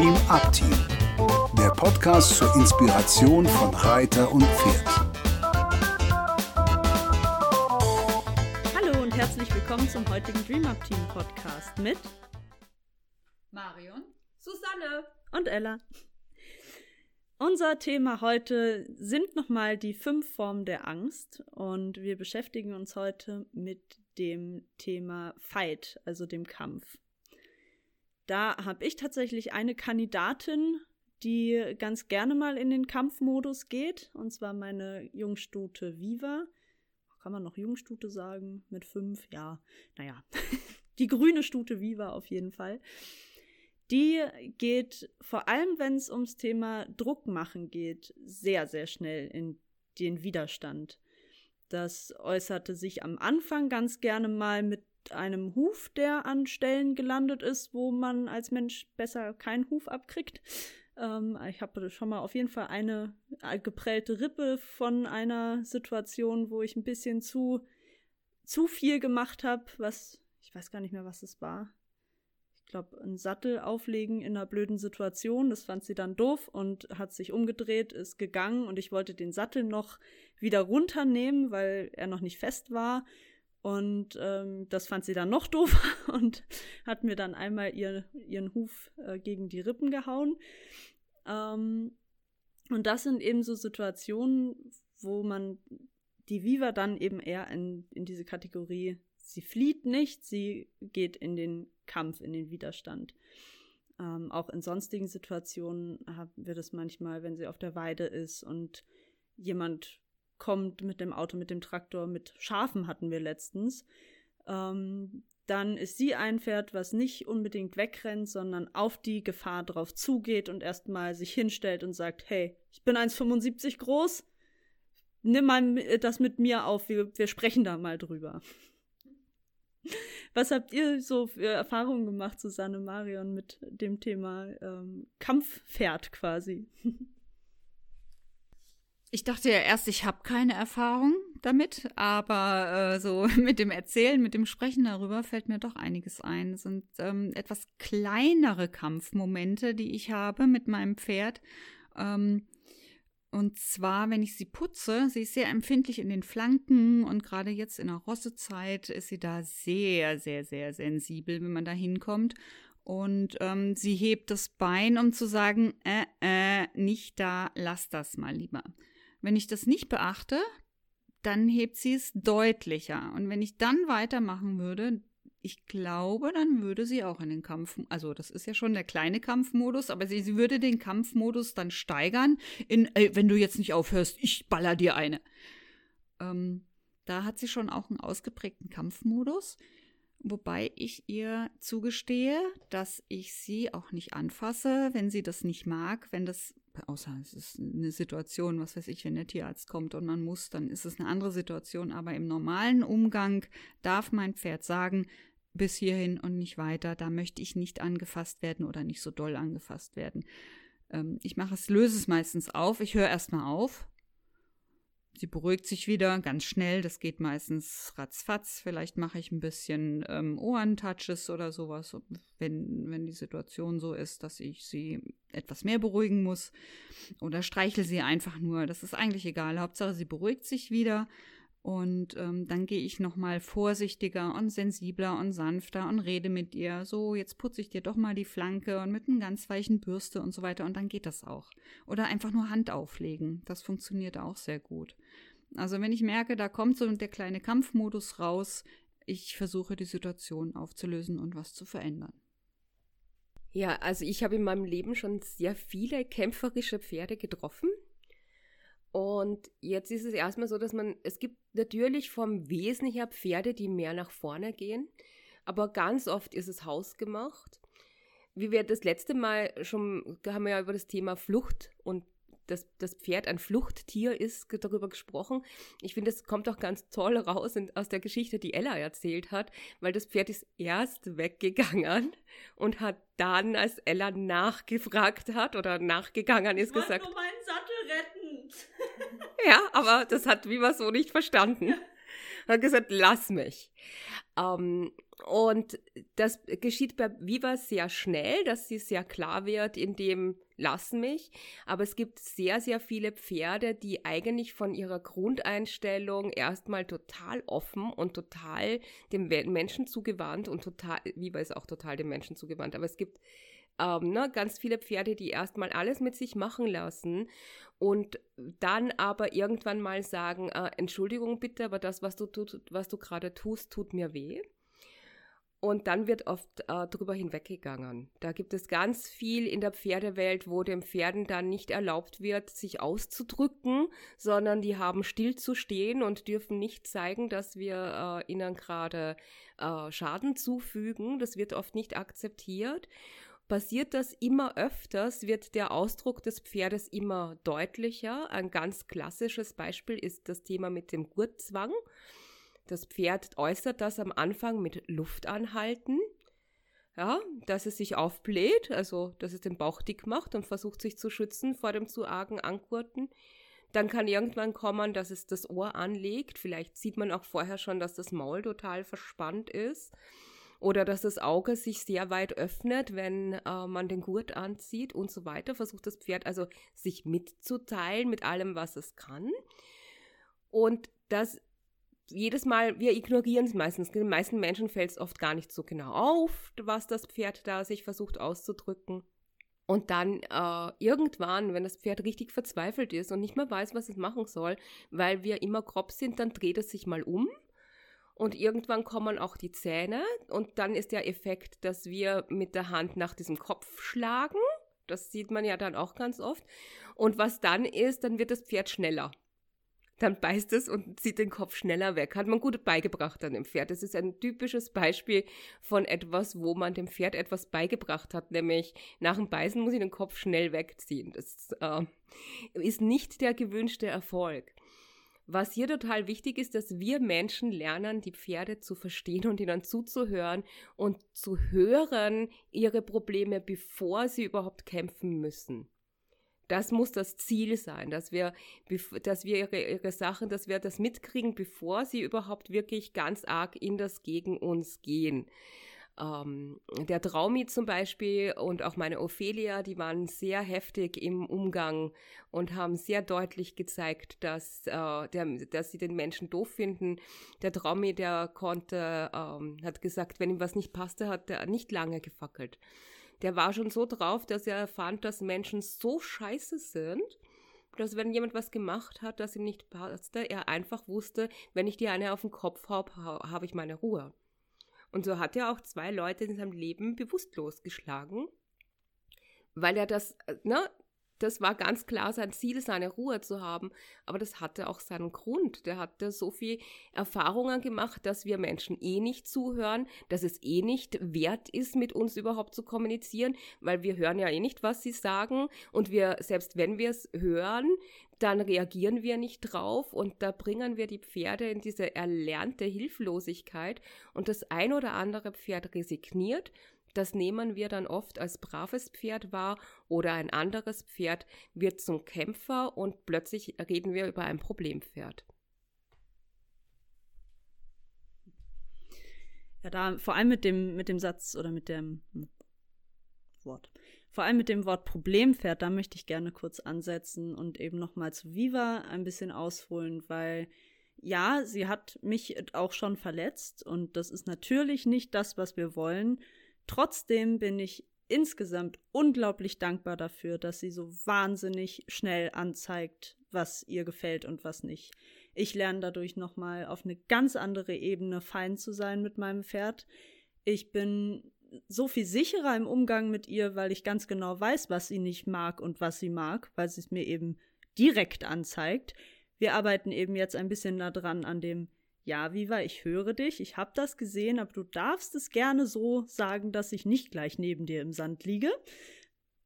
Dream Up Team, der Podcast zur Inspiration von Reiter und Pferd. Hallo und herzlich willkommen zum heutigen Dream Up Team Podcast mit Marion, Susanne und Ella. Unser Thema heute sind nochmal die fünf Formen der Angst und wir beschäftigen uns heute mit dem Thema Fight, also dem Kampf. Da habe ich tatsächlich eine Kandidatin, die ganz gerne mal in den Kampfmodus geht, und zwar meine Jungstute Viva. Kann man noch Jungstute sagen? Mit fünf? Ja, naja. die grüne Stute Viva auf jeden Fall die geht, vor allem wenn es ums Thema Druck machen geht, sehr, sehr schnell in den Widerstand. Das äußerte sich am Anfang ganz gerne mal mit einem Huf, der an Stellen gelandet ist, wo man als Mensch besser keinen Huf abkriegt. Ähm, ich habe schon mal auf jeden Fall eine äh, geprellte Rippe von einer Situation, wo ich ein bisschen zu, zu viel gemacht habe, was ich weiß gar nicht mehr, was es war glaube, einen Sattel auflegen in einer blöden Situation. Das fand sie dann doof und hat sich umgedreht, ist gegangen und ich wollte den Sattel noch wieder runternehmen, weil er noch nicht fest war. Und ähm, das fand sie dann noch doof und hat mir dann einmal ihr, ihren Huf äh, gegen die Rippen gehauen. Ähm, und das sind eben so Situationen, wo man die Viva dann eben eher in, in diese Kategorie, sie flieht nicht, sie geht in den Kampf, in den Widerstand. Ähm, auch in sonstigen Situationen haben wir das manchmal, wenn sie auf der Weide ist und jemand kommt mit dem Auto, mit dem Traktor, mit Schafen hatten wir letztens. Ähm, dann ist sie ein Pferd, was nicht unbedingt wegrennt, sondern auf die Gefahr drauf zugeht und erstmal sich hinstellt und sagt, hey, ich bin 1,75 groß, nimm mal das mit mir auf, wir, wir sprechen da mal drüber. Was habt ihr so für Erfahrungen gemacht, Susanne Marion, mit dem Thema ähm, Kampfpferd quasi? Ich dachte ja erst, ich habe keine Erfahrung damit, aber äh, so mit dem Erzählen, mit dem Sprechen darüber fällt mir doch einiges ein. Es sind ähm, etwas kleinere Kampfmomente, die ich habe mit meinem Pferd. Ähm, und zwar, wenn ich sie putze, sie ist sehr empfindlich in den Flanken und gerade jetzt in der Rossezeit ist sie da sehr, sehr, sehr sensibel, wenn man da hinkommt. Und ähm, sie hebt das Bein, um zu sagen, äh, äh, nicht da, lass das mal lieber. Wenn ich das nicht beachte, dann hebt sie es deutlicher. Und wenn ich dann weitermachen würde, ich glaube, dann würde sie auch in den Kampf, also das ist ja schon der kleine Kampfmodus, aber sie, sie würde den Kampfmodus dann steigern in, ey, wenn du jetzt nicht aufhörst, ich baller dir eine. Ähm, da hat sie schon auch einen ausgeprägten Kampfmodus, wobei ich ihr zugestehe, dass ich sie auch nicht anfasse, wenn sie das nicht mag, wenn das außer es ist eine Situation, was weiß ich, wenn der Tierarzt kommt und man muss, dann ist es eine andere Situation. Aber im normalen Umgang darf mein Pferd sagen, bis hierhin und nicht weiter. Da möchte ich nicht angefasst werden oder nicht so doll angefasst werden. Ähm, ich mache es, löse es meistens auf. Ich höre erstmal auf. Sie beruhigt sich wieder ganz schnell. Das geht meistens ratzfatz. Vielleicht mache ich ein bisschen ähm, Ohrentouches oder sowas, wenn, wenn die Situation so ist, dass ich sie etwas mehr beruhigen muss. Oder streichel sie einfach nur. Das ist eigentlich egal. Hauptsache, sie beruhigt sich wieder. Und ähm, dann gehe ich nochmal vorsichtiger und sensibler und sanfter und rede mit ihr. So, jetzt putze ich dir doch mal die Flanke und mit einem ganz weichen Bürste und so weiter. Und dann geht das auch. Oder einfach nur Hand auflegen. Das funktioniert auch sehr gut. Also wenn ich merke, da kommt so der kleine Kampfmodus raus, ich versuche die Situation aufzulösen und was zu verändern. Ja, also ich habe in meinem Leben schon sehr viele kämpferische Pferde getroffen. Und jetzt ist es erstmal so, dass man, es gibt natürlich vom Wesen her Pferde, die mehr nach vorne gehen, aber ganz oft ist es hausgemacht. Wie wir das letzte Mal schon, haben wir ja über das Thema Flucht und dass das Pferd ein Fluchttier ist, darüber gesprochen. Ich finde, das kommt auch ganz toll raus in, aus der Geschichte, die Ella erzählt hat, weil das Pferd ist erst weggegangen und hat dann, als Ella nachgefragt hat oder nachgegangen ist, ich gesagt. Nur meinen Sattel retten. ja, aber das hat Viva so nicht verstanden. Hat gesagt, lass mich. Ähm, Und das geschieht bei Viva sehr schnell, dass sie sehr klar wird in dem Lassen mich. Aber es gibt sehr, sehr viele Pferde, die eigentlich von ihrer Grundeinstellung erstmal total offen und total dem Menschen zugewandt und total, Viva ist auch total dem Menschen zugewandt. Aber es gibt ähm, ne, ganz viele Pferde, die erstmal alles mit sich machen lassen und dann aber irgendwann mal sagen, äh, Entschuldigung bitte, aber das, was du, tut, was du gerade tust, tut mir weh. Und dann wird oft äh, drüber hinweggegangen. Da gibt es ganz viel in der Pferdewelt, wo den Pferden dann nicht erlaubt wird, sich auszudrücken, sondern die haben still zu stehen und dürfen nicht zeigen, dass wir äh, ihnen gerade äh, Schaden zufügen. Das wird oft nicht akzeptiert. Passiert das immer öfters, wird der Ausdruck des Pferdes immer deutlicher. Ein ganz klassisches Beispiel ist das Thema mit dem Gurtzwang. Das Pferd äußert das am Anfang mit Luftanhalten. Ja, dass es sich aufbläht, also dass es den Bauch dick macht und versucht sich zu schützen vor dem zu argen Angurten. Dann kann irgendwann kommen, dass es das Ohr anlegt. Vielleicht sieht man auch vorher schon, dass das Maul total verspannt ist. Oder dass das Auge sich sehr weit öffnet, wenn äh, man den Gurt anzieht und so weiter. Versucht das Pferd also sich mitzuteilen mit allem, was es kann. Und das jedes Mal, wir ignorieren es meistens. Den meisten Menschen fällt es oft gar nicht so genau auf, was das Pferd da sich versucht auszudrücken. Und dann äh, irgendwann, wenn das Pferd richtig verzweifelt ist und nicht mehr weiß, was es machen soll, weil wir immer grob sind, dann dreht es sich mal um. Und irgendwann kommen auch die Zähne und dann ist der Effekt, dass wir mit der Hand nach diesem Kopf schlagen. Das sieht man ja dann auch ganz oft. Und was dann ist, dann wird das Pferd schneller dann beißt es und zieht den Kopf schneller weg. Hat man gut beigebracht an dem Pferd. Das ist ein typisches Beispiel von etwas, wo man dem Pferd etwas beigebracht hat, nämlich nach dem Beißen muss ich den Kopf schnell wegziehen. Das äh, ist nicht der gewünschte Erfolg. Was hier total wichtig ist, dass wir Menschen lernen, die Pferde zu verstehen und ihnen zuzuhören und zu hören ihre Probleme, bevor sie überhaupt kämpfen müssen. Das muss das Ziel sein, dass wir, dass wir ihre, ihre Sachen, dass wir das mitkriegen, bevor sie überhaupt wirklich ganz arg in das gegen uns gehen. Ähm, der Traumi zum Beispiel und auch meine Ophelia, die waren sehr heftig im Umgang und haben sehr deutlich gezeigt, dass, äh, der, dass sie den Menschen doof finden. Der Traumi, der konnte, ähm, hat gesagt, wenn ihm was nicht passte, hat er nicht lange gefackelt der war schon so drauf, dass er fand, dass Menschen so scheiße sind, dass wenn jemand was gemacht hat, das ihm nicht passte, er einfach wusste, wenn ich dir eine auf den Kopf habe, habe ich meine Ruhe. Und so hat er auch zwei Leute in seinem Leben bewusstlos geschlagen, weil er das, äh, ne, das war ganz klar sein Ziel, seine Ruhe zu haben. Aber das hatte auch seinen Grund. Der hatte so viel Erfahrungen gemacht, dass wir Menschen eh nicht zuhören, dass es eh nicht wert ist, mit uns überhaupt zu kommunizieren, weil wir hören ja eh nicht, was sie sagen. Und wir, selbst wenn wir es hören, dann reagieren wir nicht drauf und da bringen wir die Pferde in diese erlernte Hilflosigkeit und das ein oder andere Pferd resigniert das nehmen wir dann oft als braves Pferd wahr oder ein anderes Pferd wird zum Kämpfer und plötzlich reden wir über ein Problempferd. Ja, da vor allem mit dem, mit dem Satz oder mit dem Wort. Vor allem mit dem Wort Problempferd, da möchte ich gerne kurz ansetzen und eben nochmal zu Viva ein bisschen ausholen, weil ja, sie hat mich auch schon verletzt und das ist natürlich nicht das, was wir wollen. Trotzdem bin ich insgesamt unglaublich dankbar dafür, dass sie so wahnsinnig schnell anzeigt, was ihr gefällt und was nicht. Ich lerne dadurch nochmal auf eine ganz andere Ebene fein zu sein mit meinem Pferd. Ich bin so viel sicherer im Umgang mit ihr, weil ich ganz genau weiß, was sie nicht mag und was sie mag, weil sie es mir eben direkt anzeigt. Wir arbeiten eben jetzt ein bisschen daran an dem ja, Viva, ich höre dich, ich habe das gesehen, aber du darfst es gerne so sagen, dass ich nicht gleich neben dir im Sand liege.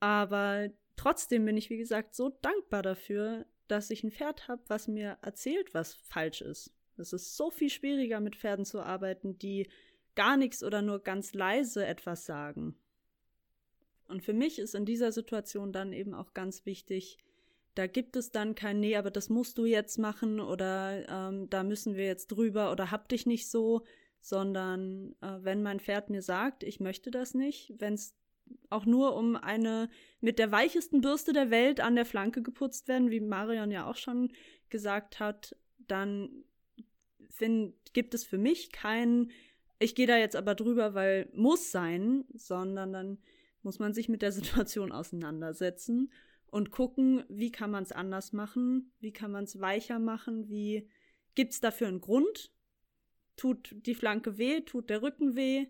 Aber trotzdem bin ich, wie gesagt, so dankbar dafür, dass ich ein Pferd habe, was mir erzählt, was falsch ist. Es ist so viel schwieriger, mit Pferden zu arbeiten, die gar nichts oder nur ganz leise etwas sagen. Und für mich ist in dieser Situation dann eben auch ganz wichtig, da gibt es dann kein Nee, aber das musst du jetzt machen oder ähm, da müssen wir jetzt drüber oder hab dich nicht so, sondern äh, wenn mein Pferd mir sagt, ich möchte das nicht, wenn es auch nur um eine mit der weichesten Bürste der Welt an der Flanke geputzt werden, wie Marion ja auch schon gesagt hat, dann find, gibt es für mich kein, ich gehe da jetzt aber drüber, weil muss sein, sondern dann muss man sich mit der Situation auseinandersetzen und gucken, wie kann man es anders machen, wie kann man es weicher machen, wie gibt es dafür einen Grund? Tut die Flanke weh, tut der Rücken weh?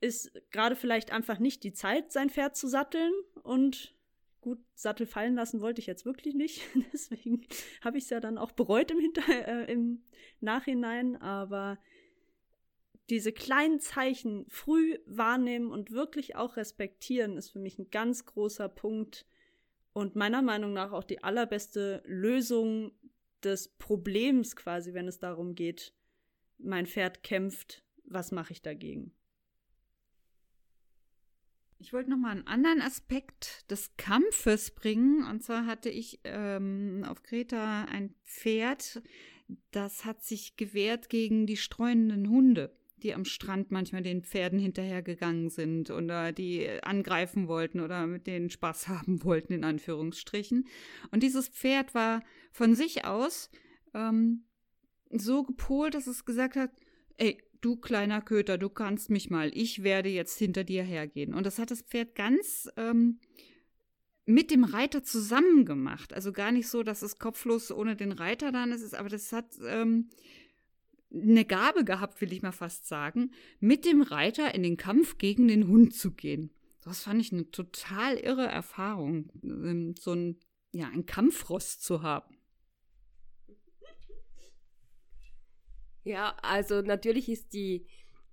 Ist gerade vielleicht einfach nicht die Zeit, sein Pferd zu satteln und gut, Sattel fallen lassen wollte ich jetzt wirklich nicht. Deswegen habe ich es ja dann auch bereut im, Hinter äh, im Nachhinein. Aber diese kleinen Zeichen früh wahrnehmen und wirklich auch respektieren, ist für mich ein ganz großer Punkt und meiner Meinung nach auch die allerbeste Lösung des Problems quasi, wenn es darum geht, mein Pferd kämpft, was mache ich dagegen? Ich wollte noch mal einen anderen Aspekt des Kampfes bringen. Und zwar hatte ich ähm, auf Kreta ein Pferd, das hat sich gewehrt gegen die streunenden Hunde die am Strand manchmal den Pferden hinterhergegangen sind oder die angreifen wollten oder mit denen Spaß haben wollten, in Anführungsstrichen. Und dieses Pferd war von sich aus ähm, so gepolt, dass es gesagt hat, ey, du kleiner Köter, du kannst mich mal, ich werde jetzt hinter dir hergehen. Und das hat das Pferd ganz ähm, mit dem Reiter zusammen gemacht. Also gar nicht so, dass es kopflos ohne den Reiter dann ist, aber das hat ähm, eine Gabe gehabt, will ich mal fast sagen, mit dem Reiter in den Kampf gegen den Hund zu gehen. Das fand ich eine total irre Erfahrung, ähm, so ein, ja, ein Kampfrost zu haben. Ja, also natürlich ist die,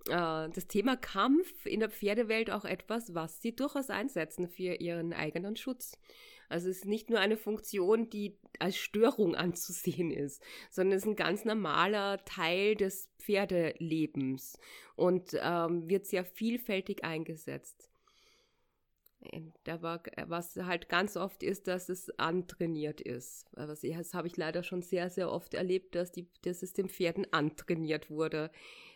äh, das Thema Kampf in der Pferdewelt auch etwas, was sie durchaus einsetzen für ihren eigenen Schutz. Also es ist nicht nur eine Funktion, die als Störung anzusehen ist, sondern es ist ein ganz normaler Teil des Pferdelebens und ähm, wird sehr vielfältig eingesetzt. Aber was halt ganz oft ist, dass es antrainiert ist. Das habe ich leider schon sehr, sehr oft erlebt, dass, die, dass es den Pferden antrainiert wurde.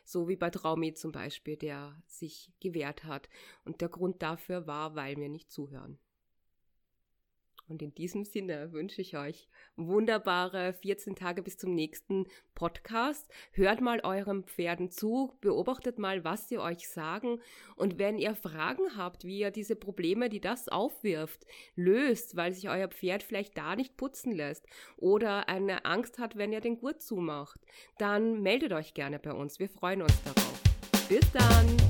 So wie bei Traumi zum Beispiel, der sich gewehrt hat. Und der Grund dafür war, weil wir nicht zuhören. Und in diesem Sinne wünsche ich euch wunderbare 14 Tage bis zum nächsten Podcast. Hört mal euren Pferden zu, beobachtet mal, was sie euch sagen. Und wenn ihr Fragen habt, wie ihr diese Probleme, die das aufwirft, löst, weil sich euer Pferd vielleicht da nicht putzen lässt oder eine Angst hat, wenn ihr den Gurt zumacht, dann meldet euch gerne bei uns. Wir freuen uns darauf. Bis dann.